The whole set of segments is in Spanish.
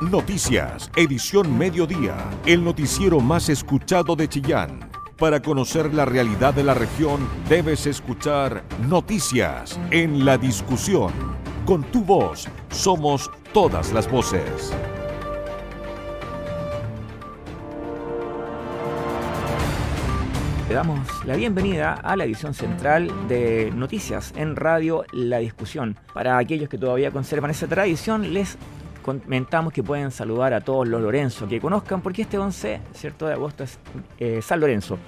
Noticias, edición mediodía, el noticiero más escuchado de Chillán. Para conocer la realidad de la región, debes escuchar Noticias en la discusión. Con tu voz, somos todas las voces. Le damos la bienvenida a la edición central de Noticias en Radio La Discusión. Para aquellos que todavía conservan esa tradición, les comentamos que pueden saludar a todos los Lorenzo que conozcan, porque este 11 ¿cierto? de agosto es eh, San Lorenzo.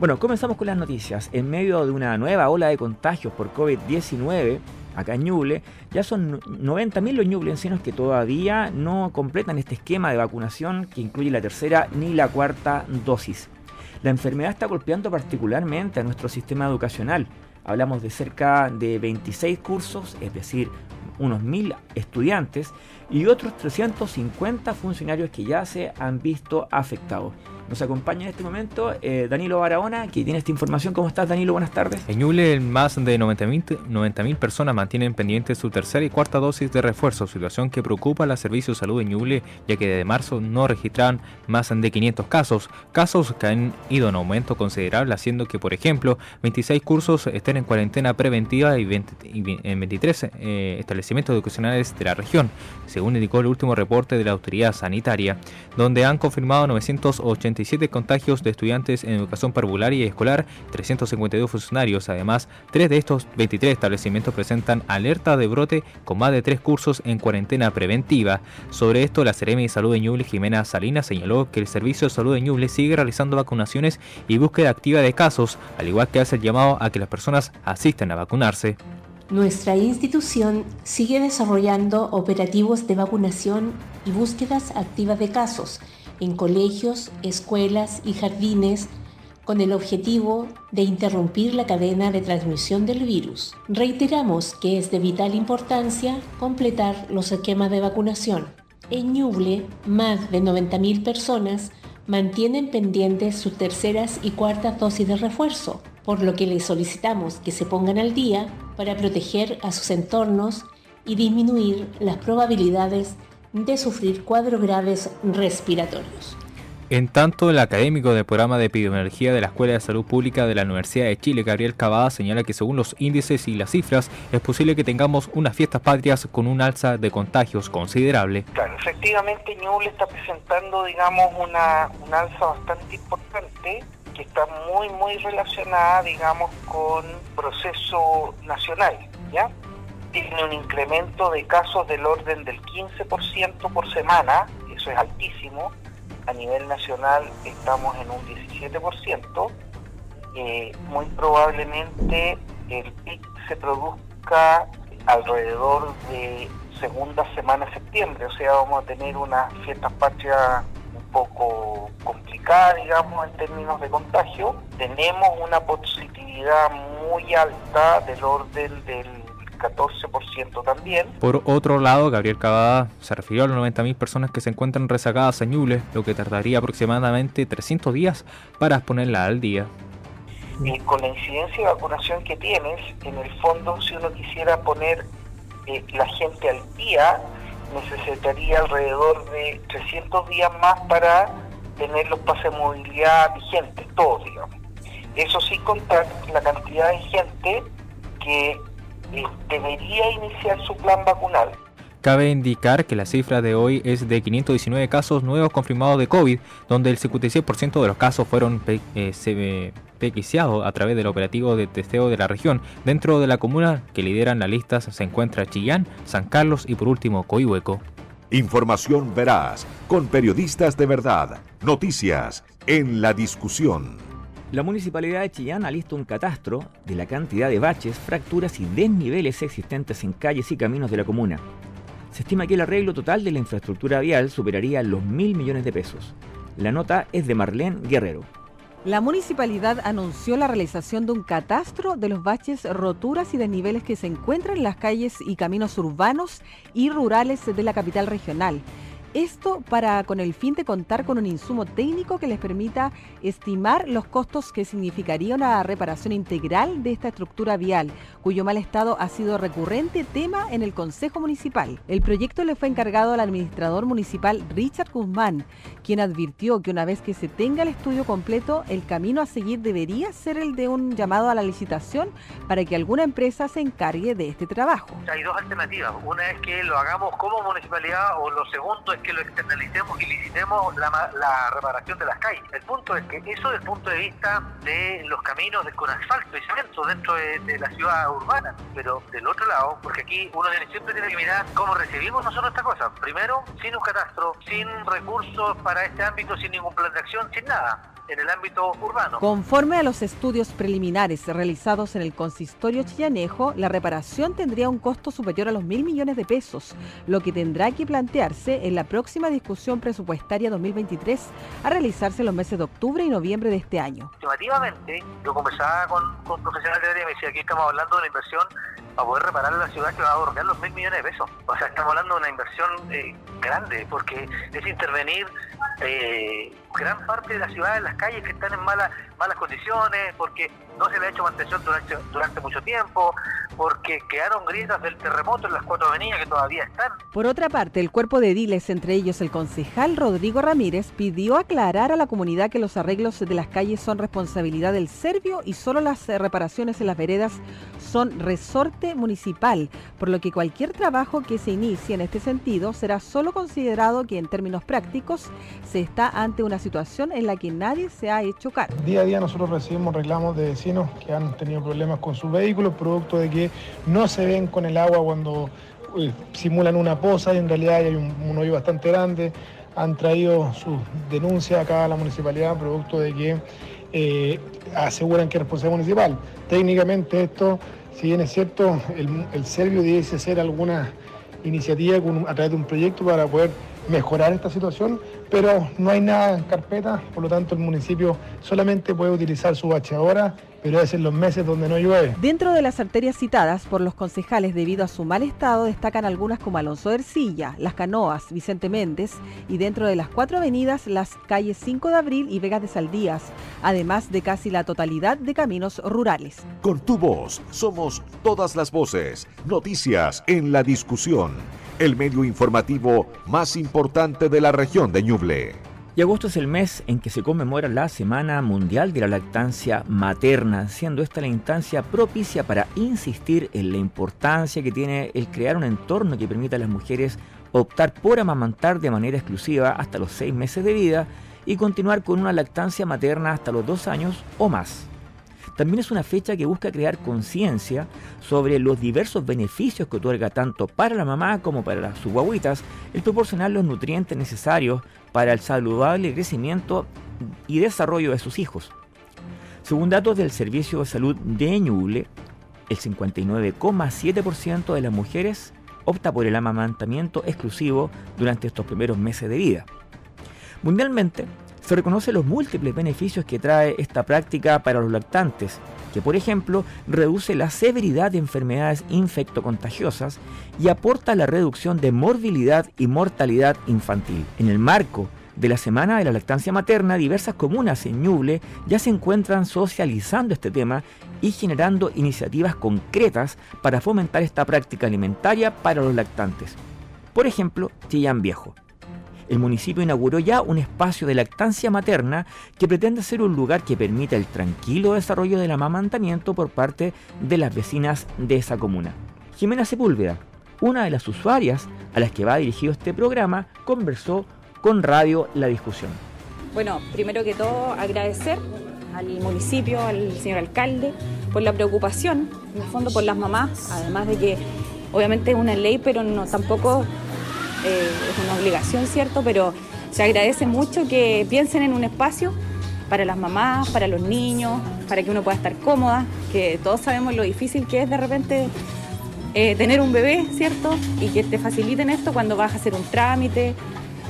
Bueno, comenzamos con las noticias. En medio de una nueva ola de contagios por COVID-19, acá en Ñuble, ya son 90.000 los ñublensinos que todavía no completan este esquema de vacunación que incluye la tercera ni la cuarta dosis. La enfermedad está golpeando particularmente a nuestro sistema educacional. Hablamos de cerca de 26 cursos, es decir, unos 1.000 estudiantes y otros 350 funcionarios que ya se han visto afectados. Nos acompaña en este momento eh, Danilo Barahona, que tiene esta información. ¿Cómo estás, Danilo? Buenas tardes. En Ñuble, más de 90.000 90 personas mantienen pendientes su tercera y cuarta dosis de refuerzo, situación que preocupa a los servicios de salud en Ñuble, ya que desde marzo no registran más de 500 casos, casos que han ido en aumento considerable, haciendo que, por ejemplo, 26 cursos estén en cuarentena preventiva y, en 23 eh, establecimientos educacionales de la región, según indicó el último reporte de la autoridad sanitaria, donde han confirmado 980 contagios de estudiantes en educación parvularia y escolar, 352 funcionarios. Además, tres de estos 23 establecimientos presentan alerta de brote con más de tres cursos en cuarentena preventiva. Sobre esto, la Seremi de Salud de Ñuble, Jimena Salinas, señaló que el Servicio de Salud de Ñuble sigue realizando vacunaciones y búsqueda activa de casos, al igual que hace el llamado a que las personas asistan a vacunarse. Nuestra institución sigue desarrollando operativos de vacunación y búsquedas activas de casos en colegios, escuelas y jardines con el objetivo de interrumpir la cadena de transmisión del virus. Reiteramos que es de vital importancia completar los esquemas de vacunación. En Ñuble, más de 90.000 personas mantienen pendientes sus terceras y cuartas dosis de refuerzo, por lo que les solicitamos que se pongan al día para proteger a sus entornos y disminuir las probabilidades de sufrir cuadros graves respiratorios. En tanto, el académico del programa de epidemiología de la Escuela de Salud Pública de la Universidad de Chile, Gabriel Cavada, señala que según los índices y las cifras, es posible que tengamos unas fiestas patrias con un alza de contagios considerable. Claro, efectivamente Ñuble está presentando, digamos, una, una alza bastante importante que está muy, muy relacionada, digamos, con proceso nacional, ¿ya? tiene un incremento de casos del orden del 15% por semana, eso es altísimo. A nivel nacional estamos en un 17%. Eh, muy probablemente el pic se produzca alrededor de segunda semana de septiembre, o sea, vamos a tener una fiesta patria un poco complicada, digamos, en términos de contagio. Tenemos una positividad muy alta del orden del 14% también. Por otro lado, Gabriel Cavada se refirió a las 90.000 personas que se encuentran rezagadas en Ñuble, lo que tardaría aproximadamente 300 días para ponerla al día. Y con la incidencia de vacunación que tienes, en el fondo, si uno quisiera poner eh, la gente al día, necesitaría alrededor de 300 días más para tener los pases de movilidad vigentes, todos, digamos. Eso sí contar la cantidad de gente que debería iniciar su plan vacunal. Cabe indicar que la cifra de hoy es de 519 casos nuevos confirmados de COVID, donde el 56% de los casos fueron eh, pequiciados a través del operativo de testeo de la región. Dentro de la comuna que lideran la lista se encuentra Chillán, San Carlos y por último Coihueco. Información veraz, con periodistas de verdad, noticias en la discusión. La Municipalidad de Chillán alista un catastro de la cantidad de baches, fracturas y desniveles existentes en calles y caminos de la comuna. Se estima que el arreglo total de la infraestructura vial superaría los mil millones de pesos. La nota es de Marlene Guerrero. La municipalidad anunció la realización de un catastro de los baches, roturas y desniveles que se encuentran en las calles y caminos urbanos y rurales de la capital regional Esto para con el fin de contar con un insumo técnico que les permita estimar los costos que significaría una reparación integral de esta estructura vial, cuyo mal estado ha sido recurrente tema en el Consejo Municipal. El proyecto le fue encargado al administrador municipal Richard Guzmán, quien advirtió que una vez que se tenga el estudio completo, el camino a seguir debería ser el de un llamado a la licitación para que alguna empresa se encargue de este trabajo. Hay dos alternativas. Una es que lo hagamos como municipalidad o lo segundo es que lo externalicemos y licitemos la, reparación de las calles. El punto es que eso desde el punto de vista de los caminos con asfalto y cemento dentro de, la ciudad urbana, pero del otro lado, porque aquí uno siempre tiene que mirar cómo recibimos nosotros esta cosa. Primero, sin un catastro, sin recursos para este ámbito, sin ningún plan de acción, sin nada en el ámbito urbano. Conforme a los estudios preliminares realizados en el consistorio chillanejo, la reparación tendría un costo superior a los mil millones de pesos, lo que tendrá que plantearse en la próxima discusión presupuestaria 2023 a realizarse en los meses de octubre y noviembre de este año. Estimativamente, yo conversaba con, con profesionales de área y me decía, aquí estamos hablando de una inversión a poder reparar la ciudad que va a bordear los mil millones de pesos. O sea, estamos hablando de una inversión eh, grande, porque es intervenir eh, gran parte de la ciudad en las calles que están en malas malas condiciones, porque no se le ha hecho mantención durante, durante mucho tiempo, porque quedaron grietas del terremoto en las cuatro avenidas que todavía están. Por otra parte, el cuerpo de ediles, entre ellos el concejal Rodrigo Ramírez, pidió aclarar a la comunidad que los arreglos de las calles son responsabilidad del Servio y solo las eh, reparaciones en las veredas son resorte municipal, por lo que cualquier trabajo que se inicie en este sentido será solo considerado que en términos prácticos se está ante una situación en la que nadie se ha hecho cargo. Día día nosotros recibimos reclamos de vecinos que han tenido problemas con sus vehículos, producto de que no se ven con el agua cuando eh, simulan una poza y en realidad hay un, hoyo bastante grande. Han traído sus denuncias acá a la municipalidad, producto de que eh, aseguran que es responsabilidad municipal. Técnicamente esto, si bien es cierto, el, el Servio debe hacer alguna iniciativa a través de un proyecto para poder mejorar esta situación, pero no hay nada en carpeta, por lo tanto el municipio solamente puede utilizar su bacheadora pero es en los meses donde no llueve. Dentro de las arterias citadas por los concejales debido a su mal estado destacan algunas como Alonso de Ercilla, Las Canoas, Vicente Méndez y dentro de las cuatro avenidas las calles 5 de Abril y Vegas de Saldías, además de casi la totalidad de caminos rurales. Con tu voz somos todas las voces, noticias en la discusión, el medio informativo más importante de la región de Ñuble. Y agosto es el mes en que se conmemora la Semana Mundial de la Lactancia Materna, siendo esta la instancia propicia para insistir en la importancia que tiene el crear un entorno que permita a las mujeres optar por amamantar de manera exclusiva hasta los seis meses de vida y continuar con una lactancia materna hasta los dos años o más. También es una fecha que busca crear conciencia sobre los diversos beneficios que otorga tanto para la mamá como para sus guaguitas el proporcionar los nutrientes necesarios para el saludable crecimiento y desarrollo de sus hijos. Según datos del Servicio de Salud de Ñuble, el 59,7% de las mujeres opta por el amamantamiento exclusivo durante estos primeros meses de vida. Mundialmente, se reconoce los múltiples beneficios que trae esta práctica para los lactantes, que por ejemplo reduce la severidad de enfermedades infectocontagiosas y aporta la reducción de morbilidad y mortalidad infantil. En el marco de la Semana de la Lactancia Materna, diversas comunas en Ñuble ya se encuentran socializando este tema y generando iniciativas concretas para fomentar esta práctica alimentaria para los lactantes. Por ejemplo, Chillán Viejo el municipio inauguró ya un espacio de lactancia materna que pretende ser un lugar que permita el tranquilo desarrollo del amamantamiento por parte de las vecinas de esa comuna. Jimena Sepúlveda, una de las usuarias a las que va dirigido este programa, conversó con Radio La Discusión. Bueno, primero que todo agradecer al municipio, al señor alcalde, por la preocupación, en el fondo por las mamás, además de que obviamente es una ley, pero no tampoco eh, es una obligación, ¿cierto? Pero se agradece mucho que piensen en un espacio para las mamás, para los niños, para que uno pueda estar cómoda, que todos sabemos lo difícil que es de repente eh, tener un bebé, ¿cierto? Y que te faciliten esto cuando vas a hacer un trámite.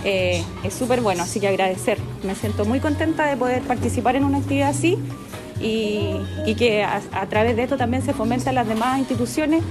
Eh, es súper bueno, así que agradecer. Me siento muy contenta de poder participar en una actividad así y, que a, través de esto también se fomentan las demás instituciones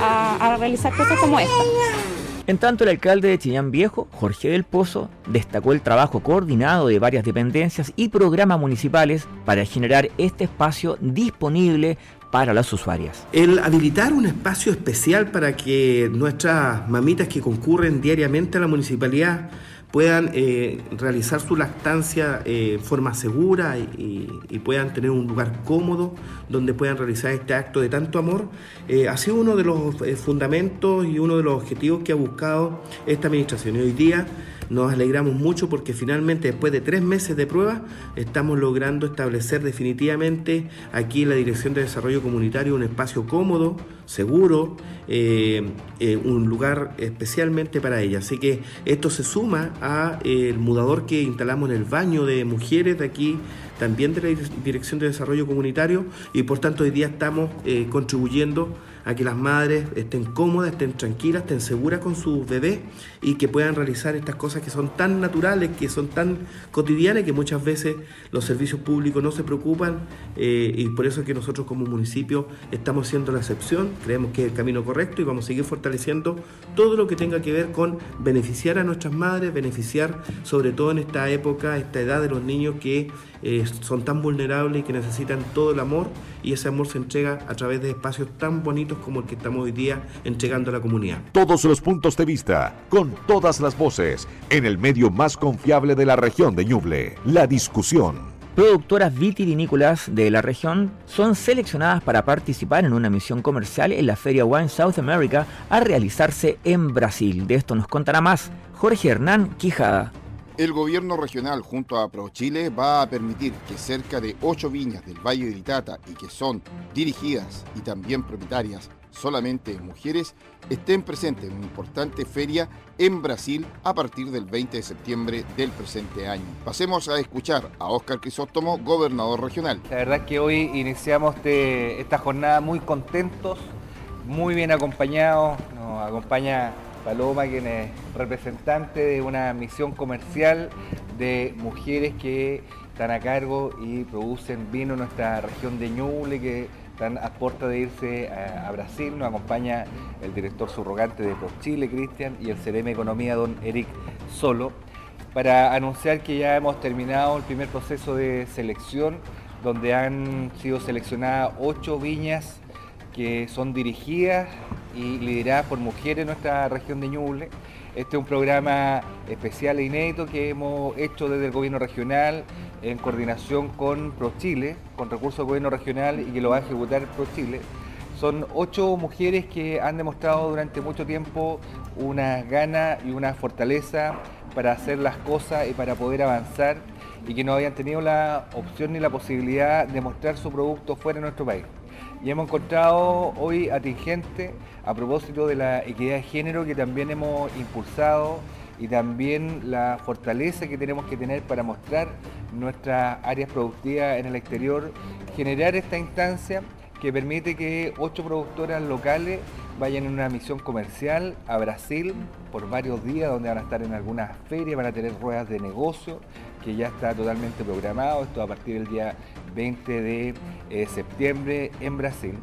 a, a realizar cosas como esta. En tanto, el alcalde de Chillán Viejo, Jorge del Pozo, destacó el trabajo coordinado de varias dependencias y programas municipales para generar este espacio disponible para las usuarias. El habilitar un espacio especial para que nuestras mamitas que concurren diariamente a la municipalidad puedan eh, realizar su lactancia eh, en forma segura y, puedan tener un lugar cómodo donde puedan realizar este acto de tanto amor, eh, ha sido uno de los fundamentos y uno de los objetivos que ha buscado esta administración. Y hoy día nos alegramos mucho porque finalmente después de tres meses de prueba estamos logrando establecer definitivamente aquí en la Dirección de Desarrollo Comunitario un espacio cómodo, seguro, eh, eh, un lugar especialmente para ella. Así que esto se suma a el mudador que instalamos en el baño de mujeres de aquí también de la Dirección de Desarrollo Comunitario y por tanto hoy día estamos eh, contribuyendo a que las madres estén cómodas, estén tranquilas, estén seguras con sus bebés y que puedan realizar estas cosas que son tan naturales, que son tan cotidianas, que muchas veces los servicios públicos no se preocupan eh, y por eso es que nosotros como municipio estamos siendo la excepción, creemos que es el camino correcto y vamos a seguir fortaleciendo todo lo que tenga que ver con beneficiar a nuestras madres, beneficiar sobre todo en esta época, esta edad de los niños que eh, son tan vulnerables y que necesitan todo el amor y ese amor se entrega a través de espacios tan bonitos como el que estamos hoy día entregando a la comunidad. Todos los puntos de vista, con todas las voces, en el medio más confiable de la región de Ñuble, la discusión. Productoras vitivinícolas de la región son seleccionadas para participar en una misión comercial en la Feria Wine South America a realizarse en Brasil. De esto nos contará más Jorge Hernán Quijada. El gobierno regional junto a ProChile va a permitir que cerca de ocho viñas del Valle de Itata y que son dirigidas y también propietarias solamente mujeres estén presentes en una importante feria en Brasil a partir del 20 de septiembre del presente año. Pasemos a escuchar a Óscar Crisóstomo, gobernador regional. La verdad es que hoy iniciamos este, esta jornada muy contentos, muy bien acompañados, nos acompaña Paloma, quien es representante de una misión comercial de mujeres que están a cargo y producen vino en nuestra región de Ñuble, que están a puerta de irse a, Brasil. Nos acompaña el director subrogante de ProChile, Cristian, y el CDM Economía, don Eric Solo, para anunciar que ya hemos terminado el primer proceso de selección, donde han sido seleccionadas ocho viñas que son dirigidas y lideradas por mujeres en nuestra región de Ñuble. Este es un programa especial e inédito que hemos hecho desde el gobierno regional en coordinación con ProChile, con recursos del gobierno regional y que lo va a ejecutar ProChile. Son ocho mujeres que han demostrado durante mucho tiempo una gana y una fortaleza para hacer las cosas y para poder avanzar y que no habían tenido la opción ni la posibilidad de mostrar su producto fuera de nuestro país y hemos encontrado hoy atingente a propósito de la equidad de género que también hemos impulsado y también la fortaleza que tenemos que tener para mostrar nuestras áreas productivas en el exterior, generar esta instancia que permite que ocho productoras locales vayan en una misión comercial a Brasil por varios días, donde van a estar en algunas ferias, van a tener ruedas de negocio, que ya está totalmente programado, esto a partir del día 20 de eh, septiembre en Brasil.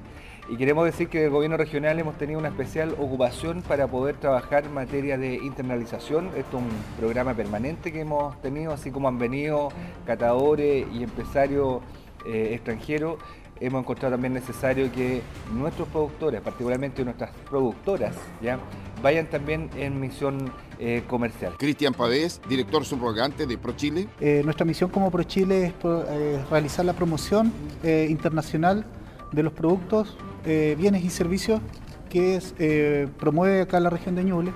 Y queremos decir que del gobierno regional hemos tenido una especial ocupación para poder trabajar en materia de internalización. Esto es un programa permanente que hemos tenido, así como han venido catadores y empresarios eh, extranjeros hemos encontrado también necesario que nuestros productores, particularmente nuestras productoras, ¿ya? vayan también en misión eh, comercial. Cristian Pavés, director subrogante de ProChile. Eh, nuestra misión como ProChile es eh, realizar la promoción internacional de los productos, bienes y servicios que promueve acá la región de Ñuble.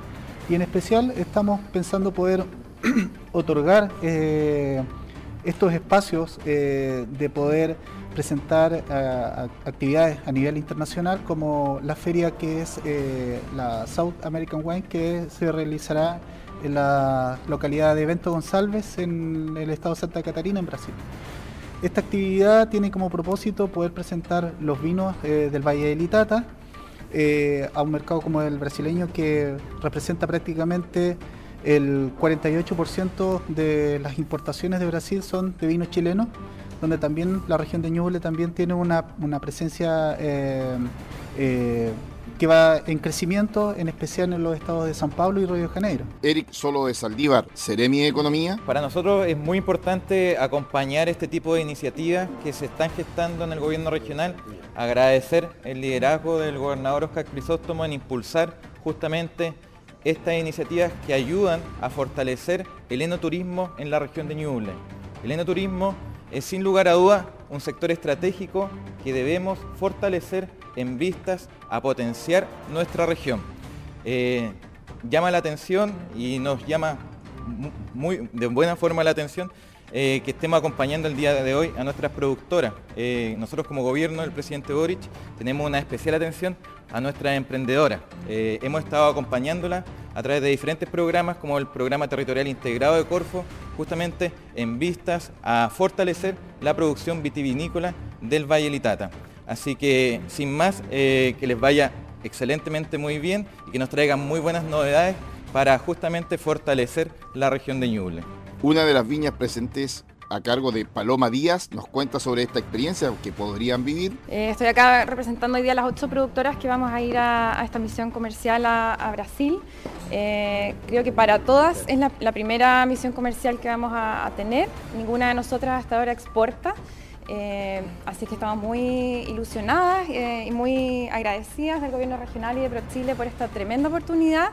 Y en especial estamos pensando poder otorgar estos espacios de poder presentar eh, actividades a nivel internacional como la feria que es eh, la South American Wine que se realizará en la localidad de Bento González en el estado de Santa Catarina en Brasil. Esta actividad tiene como propósito poder presentar los vinos eh, del Valle de Litata a un mercado como el brasileño que representa prácticamente el 48% de las importaciones de Brasil son de vinos chilenos donde también la región de Ñuble también tiene una, presencia eh, eh, que va en crecimiento, en especial en los estados de San Pablo y Río de Janeiro. Eric Solo de Saldívar, Seremi de Economía. Para nosotros es muy importante acompañar este tipo de iniciativas que se están gestando en el gobierno regional, agradecer el liderazgo del gobernador Oscar Crisóstomo en impulsar justamente estas iniciativas que ayudan a fortalecer el enoturismo en la región de Ñuble. El enoturismo es sin lugar a dudas un sector estratégico que debemos fortalecer en vistas a potenciar nuestra región. Eh, llama la atención y nos llama muy, de buena forma la atención eh, que estemos acompañando el día de hoy a nuestras productoras. Eh, nosotros como gobierno del presidente Boric tenemos una especial atención a nuestras emprendedoras. hemos estado acompañándolas a través de diferentes programas como el Programa Territorial Integrado de Corfo, justamente en vistas a fortalecer la producción vitivinícola del Valle Litata. Así que sin más, eh, que les vaya excelentemente muy bien y que nos traigan muy buenas novedades para justamente fortalecer la región de Ñuble. Una de las viñas presentes a cargo de Paloma Díaz nos cuenta sobre esta experiencia que podrían vivir. Eh, estoy acá representando hoy día a las ocho productoras que vamos a ir a, esta misión comercial a, Brasil. Eh, creo que para todas es la, primera misión comercial que vamos a, tener. Ninguna de nosotras hasta ahora exporta. Eh, así que estamos muy ilusionadas y muy agradecidas del gobierno regional y de ProChile por esta tremenda oportunidad.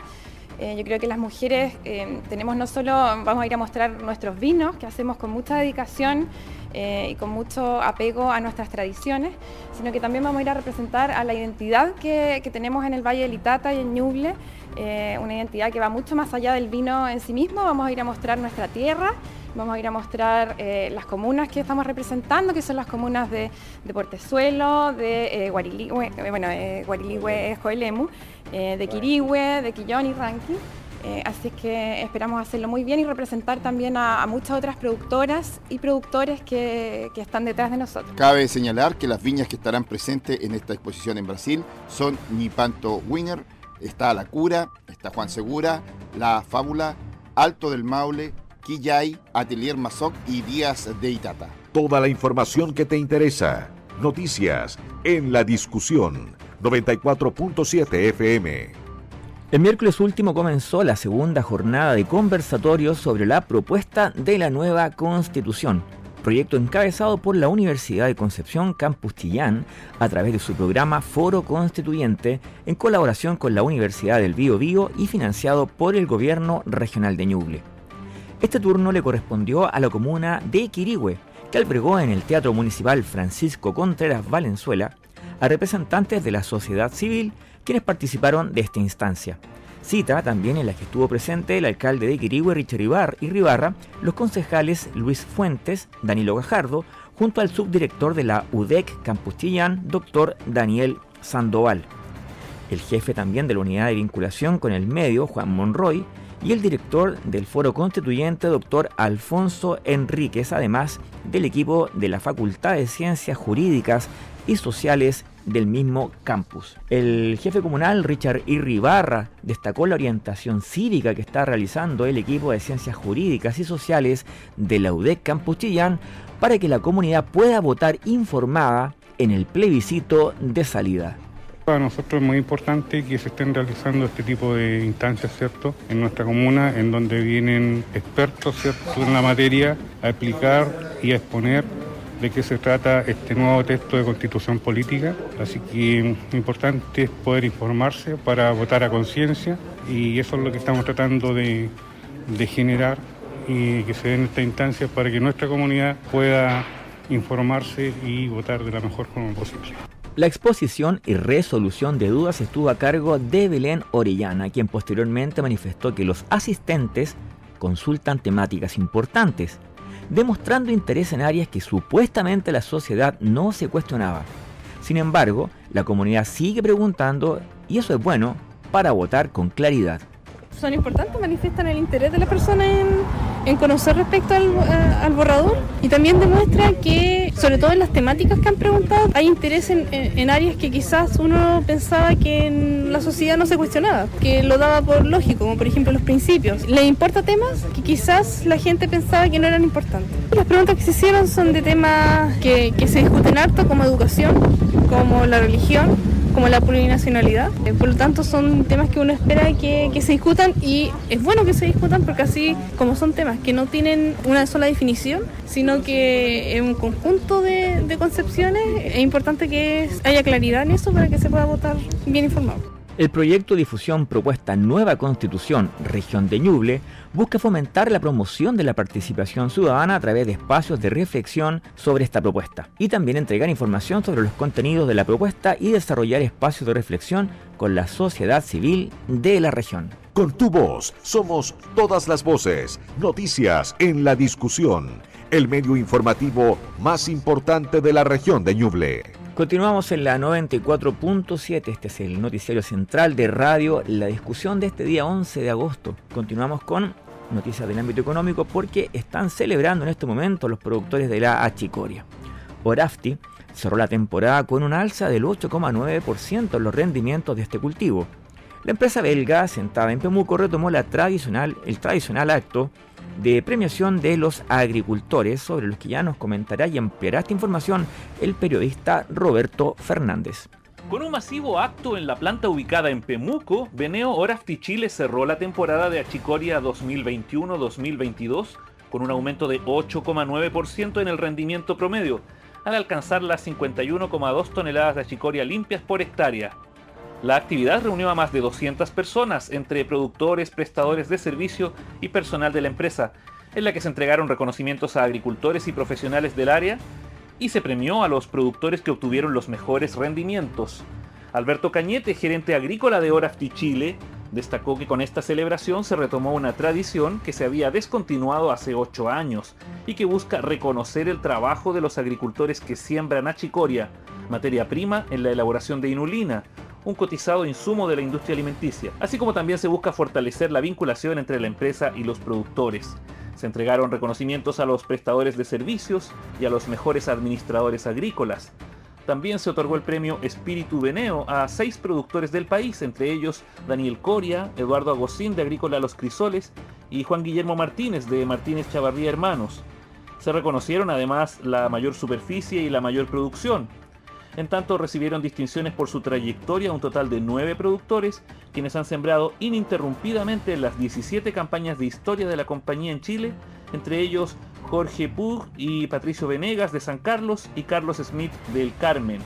Eh, yo creo que las mujeres eh, tenemos no solo, vamos a ir a mostrar nuestros vinos, que hacemos con mucha dedicación eh, y con mucho apego a nuestras tradiciones, sino que también vamos a ir a representar a la identidad que, tenemos en el Valle del Itata y en Ñuble, una identidad que va mucho más allá del vino en sí mismo, vamos a ir a mostrar nuestra tierra, vamos a ir a mostrar las comunas que estamos representando, que son las comunas de, Portezuelo, de Guariligüe, bueno, Guariligüe es Joelemu, eh, de Quirihue, de Quillón y Ranqui. Eh, así que esperamos hacerlo muy bien y representar también a, muchas otras productoras y productores que, que, están detrás de nosotros. Cabe señalar que las viñas que estarán presentes en esta exposición en Brasil son Nipanto Winner, está La Cura, está Juan Segura, La Fábula, Alto del Maule, Quillay, Atelier Mazoc y Díaz de Itata. Toda la información que te interesa. Noticias en la discusión 94.7 FM. El miércoles último comenzó la segunda jornada de conversatorios sobre la propuesta de la nueva Constitución, proyecto encabezado por la Universidad de Concepción Campus Chillán a través de su programa Foro Constituyente en colaboración con la Universidad del Bío Bío y financiado por el Gobierno Regional de Ñuble. Este turno le correspondió a la comuna de Quirihue, que albergó en el Teatro Municipal Francisco Contreras Valenzuela a representantes de la sociedad civil quienes participaron de esta instancia. Cita también en la que estuvo presente el alcalde de Quirigüe, Richard Ibar, y Ribarra, los concejales Luis Fuentes, Danilo Gajardo, junto al subdirector de la UDEC Campus Chillán, doctor Daniel Sandoval. El jefe también de la unidad de vinculación con el medio, Juan Monroy, y el director del Foro Constituyente, doctor Alfonso Enríquez, además del equipo de la Facultad de Ciencias Jurídicas y sociales del mismo campus. El jefe comunal Richard Irribarra destacó la orientación cívica que está realizando el equipo de ciencias jurídicas y sociales de la UDEC Campus Chillán para que la comunidad pueda votar informada en el plebiscito de salida. Para nosotros es muy importante que se estén realizando este tipo de instancias, ¿cierto? En nuestra comuna, en donde vienen expertos, ¿cierto? En la materia a explicar y a exponer de qué se trata este nuevo texto de constitución política. Así que importante es poder informarse para votar a conciencia y eso es lo que estamos tratando de, de generar y que se den esta instancia para que nuestra comunidad pueda informarse y votar de la mejor forma posible. La exposición y resolución de dudas estuvo a cargo de Belén Orellana, quien posteriormente manifestó que los asistentes consultan temáticas importantes demostrando interés en áreas que supuestamente la sociedad no se cuestionaba. Sin embargo, la comunidad sigue preguntando y eso es bueno para votar con claridad son importantes, manifiestan el interés de la persona en, conocer respecto al, eh, al, borrador y también demuestra que, sobre todo en las temáticas que han preguntado, hay interés en, en, áreas que quizás uno pensaba que en la sociedad no se cuestionaba, que lo daba por lógico, como por ejemplo los principios. Le importa temas que quizás la gente pensaba que no eran importantes. Las preguntas que se hicieron son de temas que, que se discuten harto, como educación, como la religión, como la plurinacionalidad. Eh, por lo tanto, son temas que uno espera que, se discutan y es bueno que se discutan porque así, como son temas que no tienen una sola definición, sino que es un conjunto de, de concepciones, es importante que haya claridad en eso para que se pueda votar bien informado. El proyecto de difusión propuesta Nueva Constitución Región de Ñuble busca fomentar la promoción de la participación ciudadana a través de espacios de reflexión sobre esta propuesta y también entregar información sobre los contenidos de la propuesta y desarrollar espacios de reflexión con la sociedad civil de la región. Con tu voz somos todas las voces, noticias en la discusión, el medio informativo más importante de la región de Ñuble. Continuamos en la 94.7, este es el noticiario central de radio, la discusión de este día 11 de agosto. Continuamos con noticias del ámbito económico porque están celebrando en este momento los productores de la achicoria. Orafti cerró la temporada con un alza del 8,9% en los rendimientos de este cultivo. La empresa belga, sentada en Pemuco, retomó la tradicional, el tradicional acto de premiación de los agricultores, sobre los que ya nos comentará y ampliará esta información el periodista Roberto Fernández. Con un masivo acto en la planta ubicada en Pemuco, Beneo Orafti Chile cerró la temporada de Achicoria 2021-2022 con un aumento de 8,9% en el rendimiento promedio, al alcanzar las 51,2 toneladas de achicoria limpias por hectárea, la actividad reunió a más de 200 personas, entre productores, prestadores de servicio y personal de la empresa, en la que se entregaron reconocimientos a agricultores y profesionales del área y se premió a los productores que obtuvieron los mejores rendimientos. Alberto Cañete, gerente agrícola de Orafti Chile, destacó que con esta celebración se retomó una tradición que se había descontinuado hace ocho años y que busca reconocer el trabajo de los agricultores que siembran achicoria, materia prima en la elaboración de inulina, un cotizado insumo de la industria alimenticia, así como también se busca fortalecer la vinculación entre la empresa y los productores. Se entregaron reconocimientos a los prestadores de servicios y a los mejores administradores agrícolas. También se otorgó el premio Espíritu Veneo a seis productores del país, entre ellos Daniel Coria, Eduardo Agosín de Agrícola Los Crisoles y Juan Guillermo Martínez de Martínez Chavarría Hermanos. Se reconocieron además la mayor superficie y la mayor producción, en tanto, recibieron distinciones por su trayectoria un total de nueve productores, quienes han sembrado ininterrumpidamente las 17 campañas de historia de la compañía en Chile, entre ellos Jorge Pug y Patricio Venegas de San Carlos y Carlos Smith del Carmen.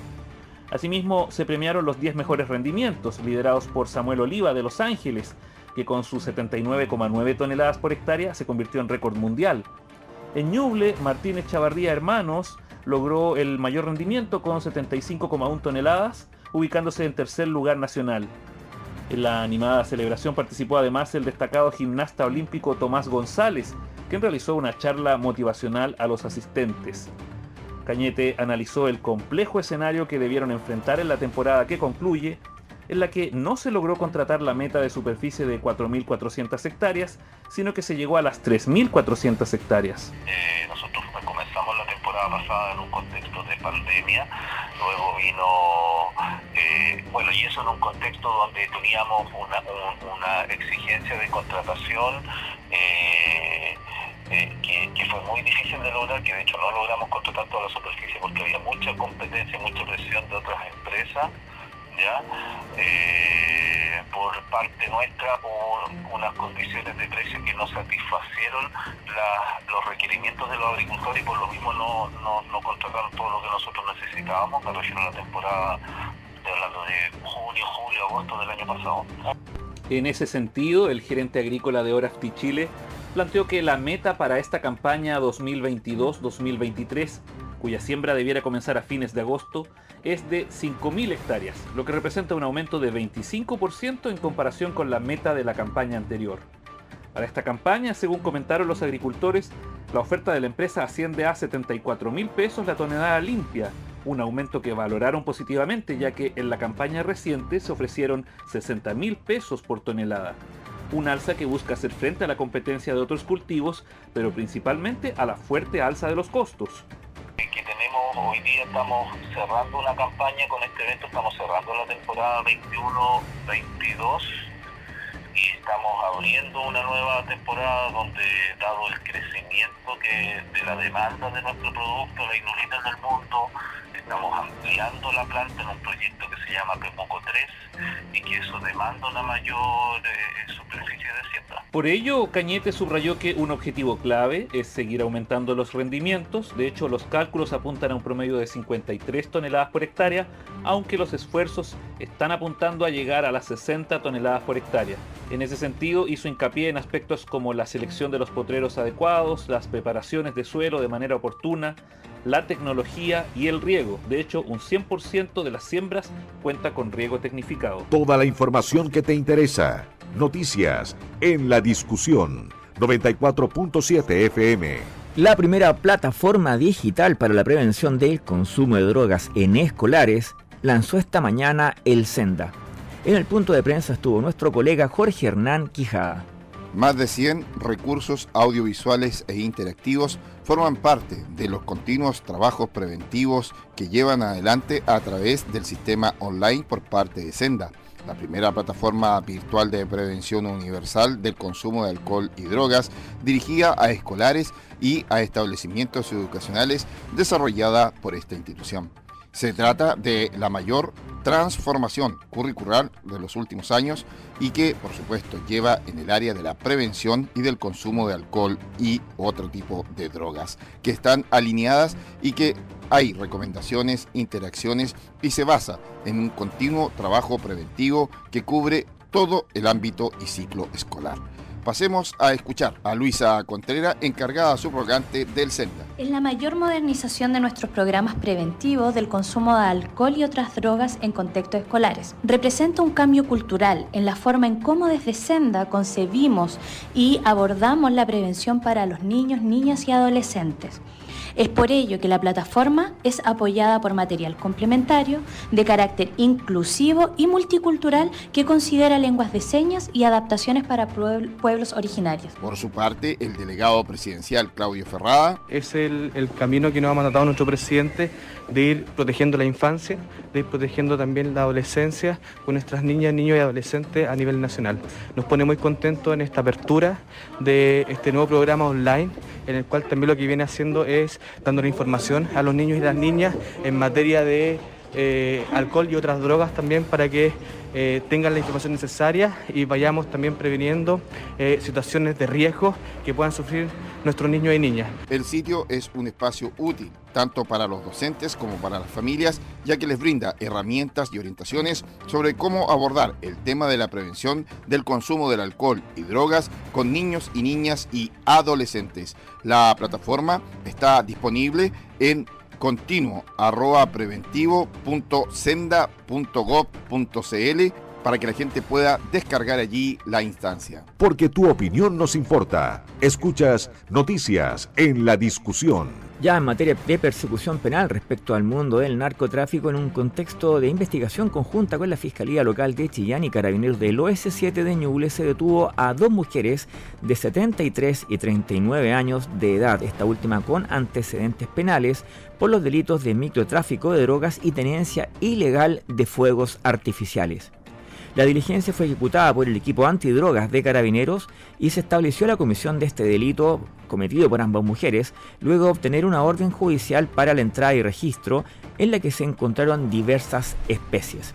Asimismo, se premiaron los 10 mejores rendimientos, liderados por Samuel Oliva de Los Ángeles, que con sus 79,9 toneladas por hectárea se convirtió en récord mundial. En Ñuble, Martínez Chavarría Hermanos logró el mayor rendimiento con 75,1 toneladas, ubicándose en tercer lugar nacional. En la animada celebración participó además el destacado gimnasta olímpico Tomás González, quien realizó una charla motivacional a los asistentes. Cañete analizó el complejo escenario que debieron enfrentar en la temporada que concluye, en la que no se logró contratar la meta de superficie de 4.400 hectáreas, sino que se llegó a las 3.400 hectáreas. Eh, temporada pasada en un contexto de pandemia, luego vino, eh, bueno, y eso en un contexto donde teníamos una, exigencia de contratación. Eh, que, fue muy difícil de lograr, que de hecho no logramos contratar toda la superficie porque había mucha competencia, mucha presión de otras empresas. ¿Ya? Eh, por parte nuestra por unas condiciones de precio que no satisfacieron los requerimientos de los agricultores y por lo mismo no, no, contrataron todo lo que nosotros necesitábamos para rellenar la temporada, hablando de junio, julio, agosto del año pasado. En ese sentido, el gerente agrícola de Orafti Chile planteó que la meta para esta campaña 2022-2023, cuya siembra debiera comenzar a fines de agosto, es de 5.000 hectáreas, lo que representa un aumento de 25% en comparación con la meta de la campaña anterior. Para esta campaña, según comentaron los agricultores, la oferta de la empresa asciende a 74 mil pesos la tonelada limpia, un aumento que valoraron positivamente ya que en la campaña reciente se ofrecieron 60 mil pesos por tonelada, un alza que busca hacer frente a la competencia de otros cultivos, pero principalmente a la fuerte alza de los costos hoy día estamos cerrando una campaña con este evento, estamos cerrando la temporada 21-22 y estamos abriendo una nueva temporada donde dado el crecimiento que de la demanda de nuestro producto, la inulina en el mundo, estamos ampliando la planta en un proyecto que se llama Pemoco 3 y que eso demanda una mayor eh, superficie de siembra. Por ello, Cañete subrayó que un objetivo clave es seguir aumentando los rendimientos. De hecho, los cálculos apuntan a un promedio de 53 toneladas por hectárea, aunque los esfuerzos están apuntando a llegar a las 60 toneladas por hectárea. En ese sentido, hizo hincapié en aspectos como la selección de los potreros adecuados, las preparaciones de suelo de manera oportuna, la tecnología y el riego. De hecho, un 100% de las siembras cuenta con riego tecnificado. Toda la información que te interesa. Noticias en la discusión. 94.7 FM. La primera plataforma digital para la prevención del consumo de drogas en escolares lanzó esta mañana el Senda. En el punto de prensa estuvo nuestro colega Jorge Hernán Quijada. Más de 100 recursos audiovisuales e interactivos forman parte de los continuos trabajos preventivos que llevan adelante a través del sistema online por parte de Senda, la primera plataforma virtual de prevención universal del consumo de alcohol y drogas dirigida a escolares y a establecimientos educacionales desarrollada por esta institución. Se trata de la mayor transformación curricular de los últimos años y que, por supuesto, lleva en el área de la prevención y del consumo de alcohol y otro tipo de drogas, que están alineadas y que hay recomendaciones, interacciones y se basa en un continuo trabajo preventivo que cubre todo el ámbito y ciclo escolar. Pasemos a escuchar a Luisa Contreras, encargada subrogante del Senda. Es la mayor modernización de nuestros programas preventivos del consumo de alcohol y otras drogas en contextos escolares. Representa un cambio cultural en la forma en cómo desde Senda concebimos y abordamos la prevención para los niños, niñas y adolescentes. Es por ello que la plataforma es apoyada por material complementario de carácter inclusivo y multicultural que considera lenguas de señas y adaptaciones para pueblos originarios. Por su parte, el delegado presidencial Claudio Ferrada. Es el, camino que nos ha mandatado nuestro presidente de ir protegiendo la infancia, de ir protegiendo también la adolescencia con nuestras niñas, niños y adolescentes a nivel nacional. Nos pone muy contentos en esta apertura de este nuevo programa online en el cual también lo que viene haciendo es dando la información a los niños y las niñas en materia de eh, alcohol y otras drogas también para que eh, tengan la información necesaria y vayamos también previniendo eh, situaciones de riesgo que puedan sufrir nuestros niños y niñas. El sitio es un espacio útil tanto para los docentes como para las familias, ya que les brinda herramientas y orientaciones sobre cómo abordar el tema de la prevención del consumo del alcohol y drogas con niños y niñas y adolescentes. La plataforma está disponible en continuo arroba para que la gente pueda descargar allí la instancia. Porque tu opinión nos importa. Escuchas noticias en la discusión ya en materia de persecución penal respecto al mundo del narcotráfico en un contexto de investigación conjunta con la Fiscalía Local de Chillán y Carabineros del OS7 de Ñuble se detuvo a dos mujeres de 73 y 39 años de edad, esta última con antecedentes penales por los delitos de microtráfico de drogas y tenencia ilegal de fuegos artificiales. La diligencia fue ejecutada por el equipo antidrogas de carabineros y se estableció la comisión de este delito cometido por ambas mujeres luego de obtener una orden judicial para la entrada y registro en la que se encontraron diversas especies.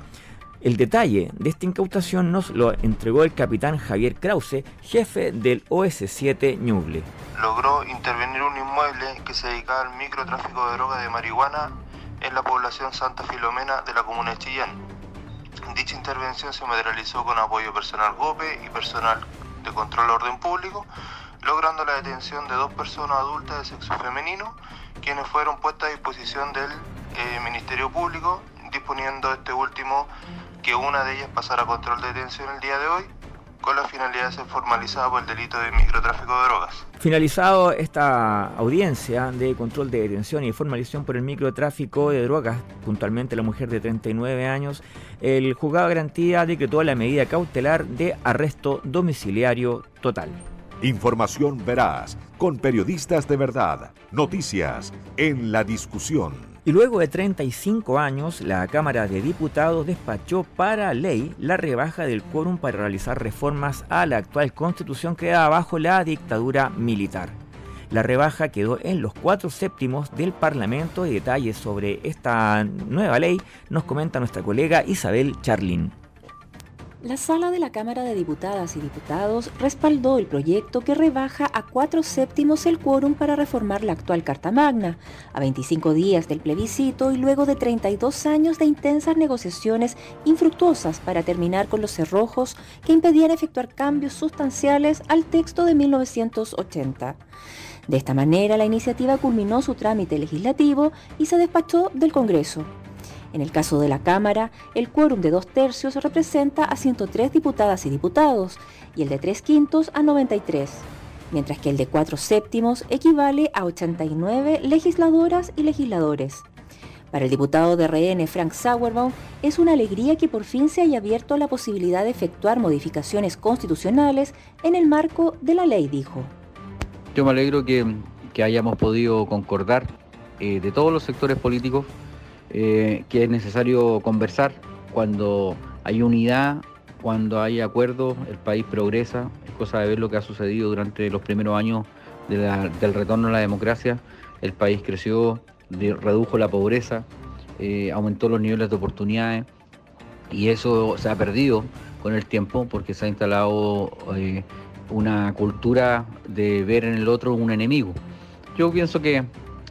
El detalle de esta incautación nos lo entregó el capitán Javier Krause, jefe del OS7 Ñuble. Logró intervenir un inmueble que se dedicaba al microtráfico de drogas de marihuana en la población Santa Filomena de la comuna de Chillán Dicha intervención se materializó con apoyo personal GOPE y personal de control orden público, logrando la detención de dos personas adultas de sexo femenino, quienes fueron puestas a disposición del eh, Ministerio Público, disponiendo este último que una de ellas pasara a control de detención el día de hoy con la finalidad de ser formalizada por el delito de microtráfico de drogas. Finalizado esta audiencia de control de detención y formalización por el microtráfico de drogas, puntualmente la mujer de 39 años, el juzgado de garantía decretó la medida cautelar de arresto domiciliario total. Información veraz, con periodistas de verdad, noticias en la discusión. Y luego de 35 años, la Cámara de Diputados despachó para ley la rebaja del quórum para realizar reformas a la actual constitución que da bajo la dictadura militar. La rebaja quedó en los cuatro séptimos del Parlamento y detalles sobre esta nueva ley nos comenta nuestra colega Isabel Charlin. La sala de la Cámara de Diputadas y Diputados respaldó el proyecto que rebaja a cuatro séptimos el quórum para reformar la actual Carta Magna, a 25 días del plebiscito y luego de 32 años de intensas negociaciones infructuosas para terminar con los cerrojos que impedían efectuar cambios sustanciales al texto de 1980. De esta manera, la iniciativa culminó su trámite legislativo y se despachó del Congreso. En el caso de la Cámara, el quórum de dos tercios representa a 103 diputadas y diputados y el de tres quintos a 93, mientras que el de cuatro séptimos equivale a 89 legisladoras y legisladores. Para el diputado de RN, Frank Sauerbaum, es una alegría que por fin se haya abierto la posibilidad de efectuar modificaciones constitucionales en el marco de la ley, dijo. Yo me alegro que, hayamos podido concordar eh, de todos los sectores políticos eh, que es necesario conversar cuando hay unidad, cuando hay acuerdo, el país progresa. Es cosa de ver lo que ha sucedido durante los primeros años del retorno a la democracia. El país creció, redujo la pobreza, eh, aumentó los niveles de oportunidades y eso se ha perdido con el tiempo porque se ha instalado eh, una cultura de ver en el otro un enemigo. Yo pienso que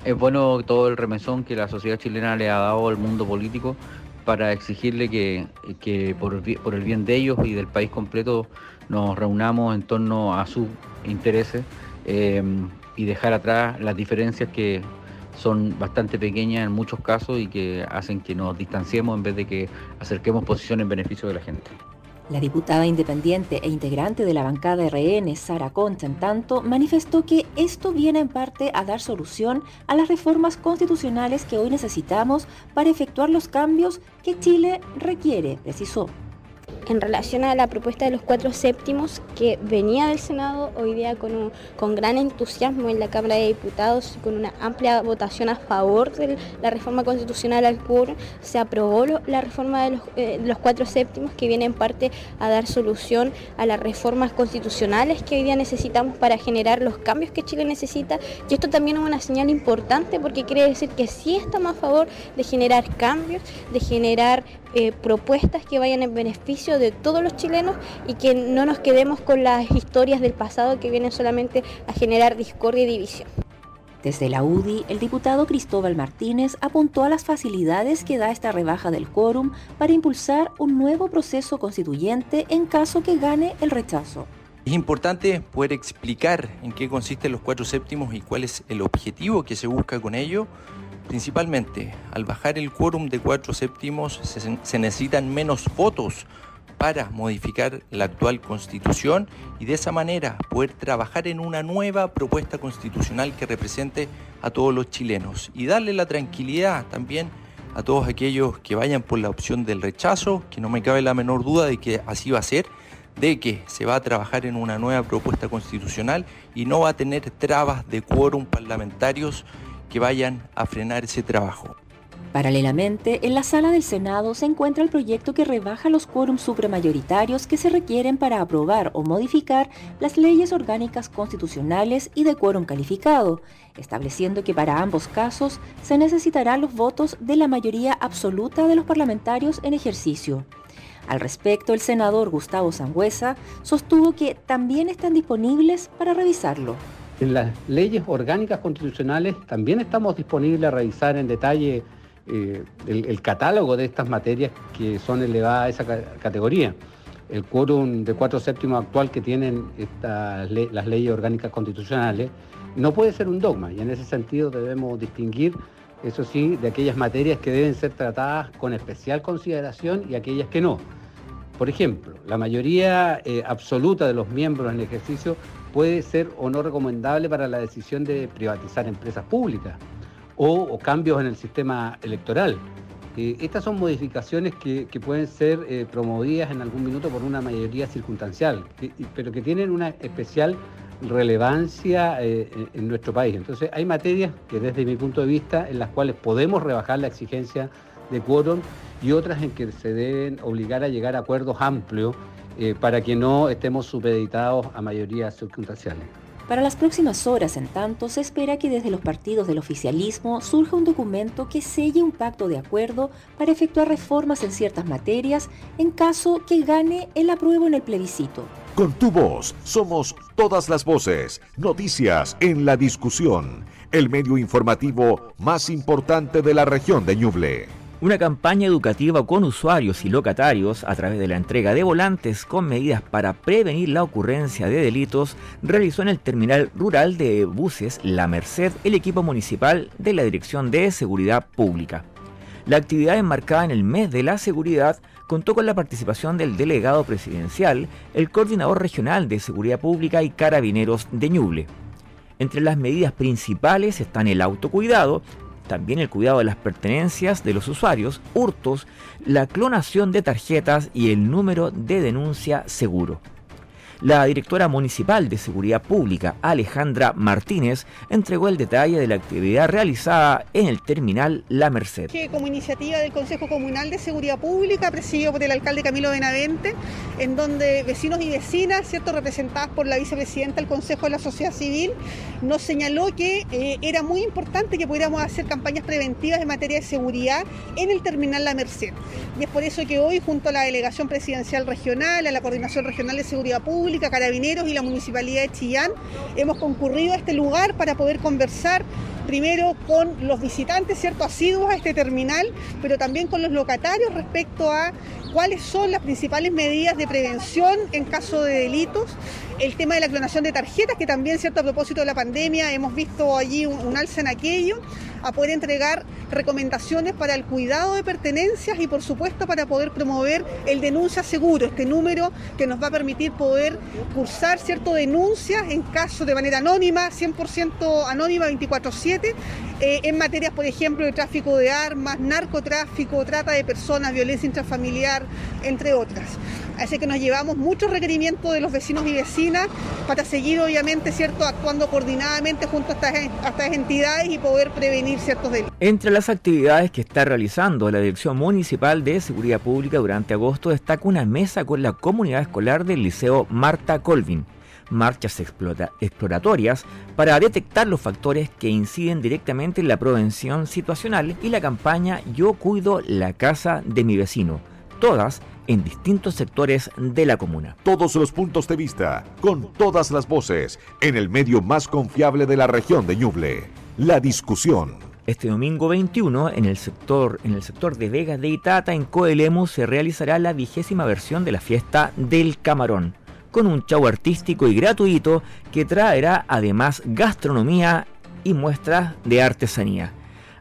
es bueno todo el remesón que la sociedad chilena le ha dado al mundo político para exigirle que, por, el bien de ellos y del país completo nos reunamos en torno a sus intereses em, y dejar atrás las diferencias que son bastante pequeñas en muchos casos y que hacen que nos distanciemos en vez de que acerquemos posiciones en beneficio de la gente. La diputada independiente e integrante de la bancada RN, Sara Concha, en tanto, manifestó que esto viene en parte a dar solución a las reformas constitucionales que hoy necesitamos para efectuar los cambios que Chile requiere, precisó en relación a la propuesta de los cuatro séptimos que venía del Senado hoy día con, con gran entusiasmo en la Cámara de Diputados, con una amplia votación a favor de la reforma constitucional al CUR, se aprobó la reforma de los, eh, los, cuatro séptimos que viene en parte a dar solución a las reformas constitucionales que hoy día necesitamos para generar los cambios que Chile necesita. Y esto también es una señal importante porque quiere decir que sí estamos a favor de generar cambios, de generar eh, propuestas que vayan en beneficio de todos los chilenos y que no nos quedemos con las historias del pasado que vienen solamente a generar discordia y división. Desde la UDI, el diputado Cristóbal Martínez apuntó a las facilidades que da esta rebaja del quórum para impulsar un nuevo proceso constituyente en caso que gane el rechazo. Es importante poder explicar en qué consisten los cuatro séptimos y cuál es el objetivo que se busca con ello Principalmente, al bajar el quórum de cuatro séptimos se, necesitan menos votos para modificar la actual constitución y de esa manera poder trabajar en una nueva propuesta constitucional que represente a todos los chilenos y darle la tranquilidad también a todos aquellos que vayan por la opción del rechazo, que no me cabe la menor duda de que así va a ser, de que se va a trabajar en una nueva propuesta constitucional y no va a tener trabas de quórum parlamentarios que vayan a frenar ese trabajo. Paralelamente, en la sala del Senado se encuentra el proyecto que rebaja los quórums supramayoritarios que se requieren para aprobar o modificar las leyes orgánicas constitucionales y de quórum calificado, estableciendo que para ambos casos se necesitarán los votos de la mayoría absoluta de los parlamentarios en ejercicio. Al respecto, el senador Gustavo Sangüesa sostuvo que también están disponibles para revisarlo. En las leyes orgánicas constitucionales también estamos disponibles a revisar en detalle eh, el, catálogo de estas materias que son elevadas a esa categoría. El quórum de cuatro séptimos actual que tienen las leyes orgánicas constitucionales no puede ser un dogma y en ese sentido debemos distinguir, eso sí, de aquellas materias que deben ser tratadas con especial consideración y aquellas que no. Por ejemplo, la mayoría eh, absoluta de los miembros en ejercicio puede ser o no recomendable para la decisión de privatizar empresas públicas o, cambios en el sistema electoral. Eh, estas son modificaciones que, pueden ser eh, promovidas en algún minuto por una mayoría circunstancial, pero que tienen una especial relevancia eh, en nuestro país. Entonces hay materias que desde mi punto de vista en las cuales podemos rebajar la exigencia de quórum y otras en que se deben obligar a llegar a acuerdos amplios para que no estemos supeditados a mayorías circunstanciales. Para las próximas horas, en tanto, se espera que desde los partidos del oficialismo surja un documento que selle un pacto de acuerdo para efectuar reformas en ciertas materias en caso que gane el apruebo en el plebiscito. Con tu voz somos todas las voces, noticias en la discusión, el medio informativo más importante de la región de Ñuble. Una campaña educativa con usuarios y locatarios a través de la entrega de volantes con medidas para prevenir la ocurrencia de delitos realizó en el terminal rural de buses La Merced el equipo municipal de la Dirección de Seguridad Pública. La actividad enmarcada en el mes de la seguridad contó con la participación del delegado presidencial, el coordinador regional de seguridad pública y carabineros de Ñuble. Entre las medidas principales están el autocuidado, también el cuidado de las pertenencias de los usuarios, hurtos, la clonación de tarjetas y el número de denuncia seguro. La directora municipal de Seguridad Pública, Alejandra Martínez, entregó el detalle de la actividad realizada en el terminal La Merced. Como iniciativa del Consejo Comunal de Seguridad Pública, presidido por el alcalde Camilo Benavente, en donde vecinos y vecinas, ¿cierto? representadas por la vicepresidenta del Consejo de la Sociedad Civil, nos señaló que eh, era muy importante que pudiéramos hacer campañas preventivas en materia de seguridad en el terminal La Merced. Y es por eso que hoy, junto a la Delegación Presidencial Regional, a la Coordinación Regional de Seguridad Pública, Carabineros y la Municipalidad de Chillán hemos concurrido a este lugar para poder conversar primero con los visitantes, ¿cierto?, asiduos a este terminal, pero también con los locatarios respecto a cuáles son las principales medidas de prevención en caso de delitos. El tema de la clonación de tarjetas, que también, cierto, a propósito de la pandemia, hemos visto allí un, alza en aquello, a poder entregar recomendaciones para el cuidado de pertenencias y, por supuesto, para poder promover el denuncia seguro, este número que nos va a permitir poder cursar, cierto, denuncias en caso de manera anónima, 100% anónima 24/7, eh, en materias, por ejemplo, de tráfico de armas, narcotráfico, trata de personas, violencia intrafamiliar, entre otras. Así que nos llevamos muchos requerimientos de los vecinos y vecinas para seguir, obviamente, cierto, actuando coordinadamente junto a estas, a estas entidades y poder prevenir ciertos delitos. Entre las actividades que está realizando la Dirección Municipal de Seguridad Pública durante agosto destaca una mesa con la comunidad escolar del Liceo Marta Colvin marchas exploratorias para detectar los factores que inciden directamente en la prevención situacional y la campaña Yo cuido la casa de mi vecino, todas en distintos sectores de la comuna. Todos los puntos de vista, con todas las voces, en el medio más confiable de la región de Ñuble. La discusión. Este domingo 21, en el sector, en el sector de Vegas de Itata, en Coelemu, se realizará la vigésima versión de la fiesta del camarón con un show artístico y gratuito que traerá además gastronomía y muestras de artesanía.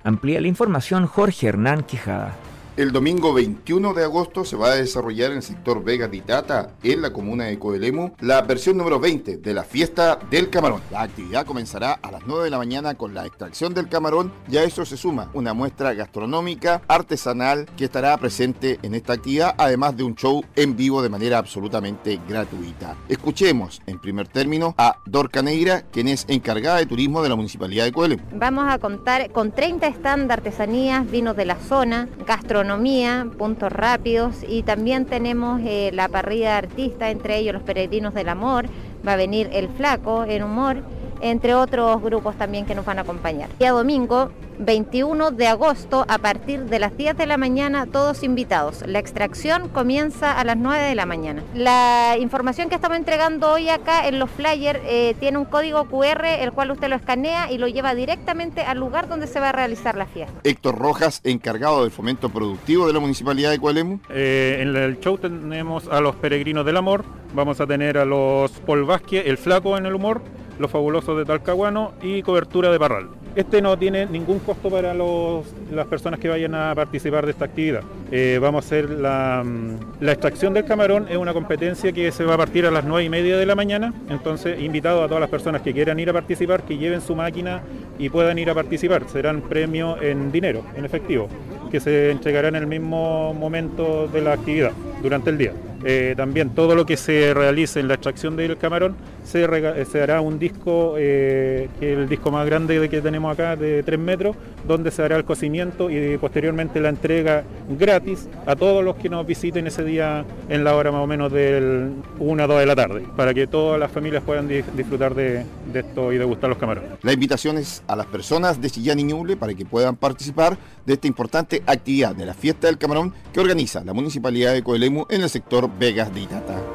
Amplía la información Jorge Hernán Quijada. El domingo 21 de agosto se va a desarrollar en el sector Vega de Itata, en la comuna de Coelemu, la versión número 20 de la fiesta del camarón. La actividad comenzará a las 9 de la mañana con la extracción del camarón y a eso se suma una muestra gastronómica artesanal que estará presente en esta actividad, además de un show en vivo de manera absolutamente gratuita. Escuchemos en primer término a Dorca Negra, quien es encargada de turismo de la Municipalidad de Coelemu. Vamos a contar con 30 stands de artesanías, vinos de la zona, gastronomía puntos rápidos y también tenemos eh, la parrilla de artistas, entre ellos los peregrinos del amor, va a venir el flaco en humor entre otros grupos también que nos van a acompañar. Día domingo 21 de agosto a partir de las 10 de la mañana todos invitados. La extracción comienza a las 9 de la mañana. La información que estamos entregando hoy acá en los flyers eh, tiene un código QR el cual usted lo escanea y lo lleva directamente al lugar donde se va a realizar la fiesta. Héctor Rojas, encargado del fomento productivo de la Municipalidad de Coalemu. Eh, en el show tenemos a los peregrinos del amor, vamos a tener a los Paul Vázquez, el flaco en el humor, los fabulosos de Talcahuano y cobertura de Parral. Este no tiene ningún costo para las personas que vayan a participar de esta actividad. Eh, vamos a hacer la, mm, la, extracción del camarón, es una competencia que se va a partir a las 9 y media de la mañana, entonces invitado a todas las personas que quieran ir a participar, que lleven su máquina y puedan ir a participar. Serán premios en dinero, en efectivo, que se entregará en el mismo momento de la actividad, durante el día. Eh, también todo lo que se realice en la extracción del camarón se, hará un disco, eh, que es el disco más grande que tenemos acá, de 3 metros, donde se hará el cocimiento y posteriormente la entrega gratis a todos los que nos visiten ese día en la hora más o menos del 1 a 2 de la tarde, para que todas las familias puedan disfrutar de, esto y degustar los camarones. La invitación es a las personas de Chillán y Ñuble para que puedan participar de esta importante actividad de la fiesta del camarón que organiza la Municipalidad de Coelemu en el sector Vegas de Itata.